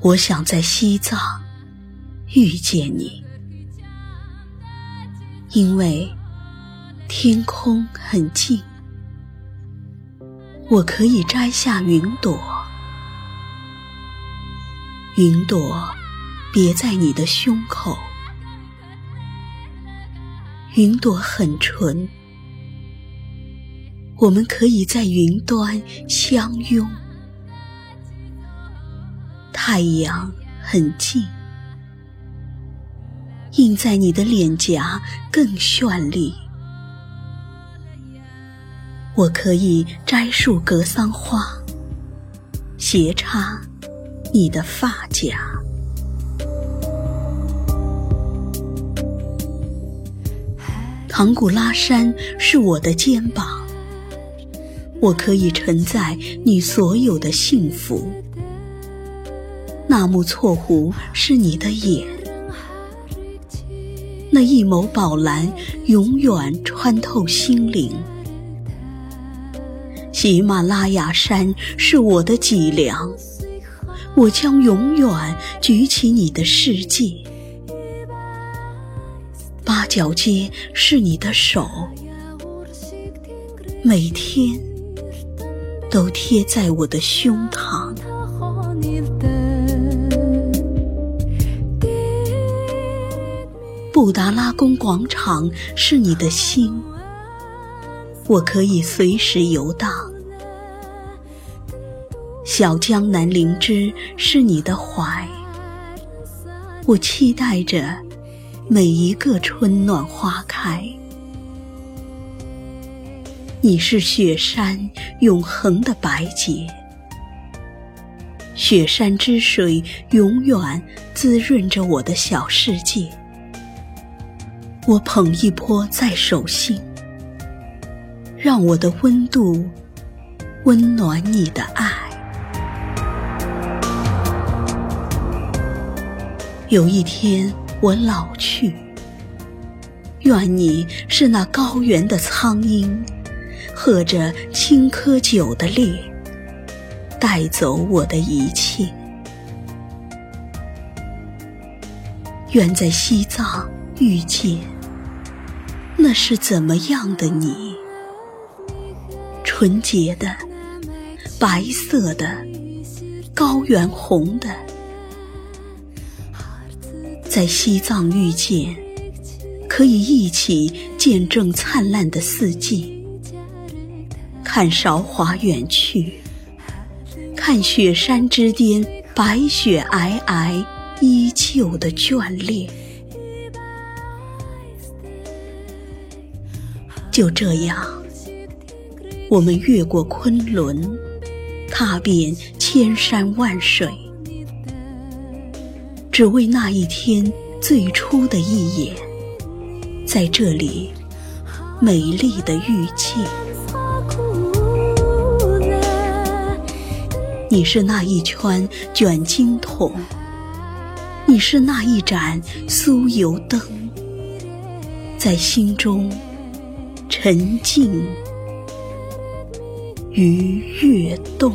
我想在西藏遇见你，因为天空很近。我可以摘下云朵，云朵别在你的胸口，云朵很纯。我们可以在云端相拥。太阳很近，映在你的脸颊更绚丽。我可以摘束格桑花，斜插你的发夹。唐古拉山是我的肩膀，我可以承载你所有的幸福。纳木错湖是你的眼，那一眸宝蓝永远穿透心灵。喜马拉雅山是我的脊梁，我将永远举起你的世界。八角街是你的手，每天都贴在我的胸膛。布达拉宫广场是你的心，我可以随时游荡。小江南灵芝是你的怀，我期待着每一个春暖花开。你是雪山永恒的白洁，雪山之水永远滋润着我的小世界。我捧一波在手心，让我的温度温暖你的爱。有一天我老去，愿你是那高原的苍鹰，喝着青稞酒的烈，带走我的一切。愿在西藏遇见。那是怎么样的你？纯洁的、白色的、高原红的，在西藏遇见，可以一起见证灿烂的四季，看韶华远去，看雪山之巅白雪皑皑依旧的眷恋。就这样，我们越过昆仑，踏遍千山万水，只为那一天最初的一眼，在这里美丽的遇见。你是那一圈卷金筒，你是那一盏酥油灯，在心中。沉静于跃动。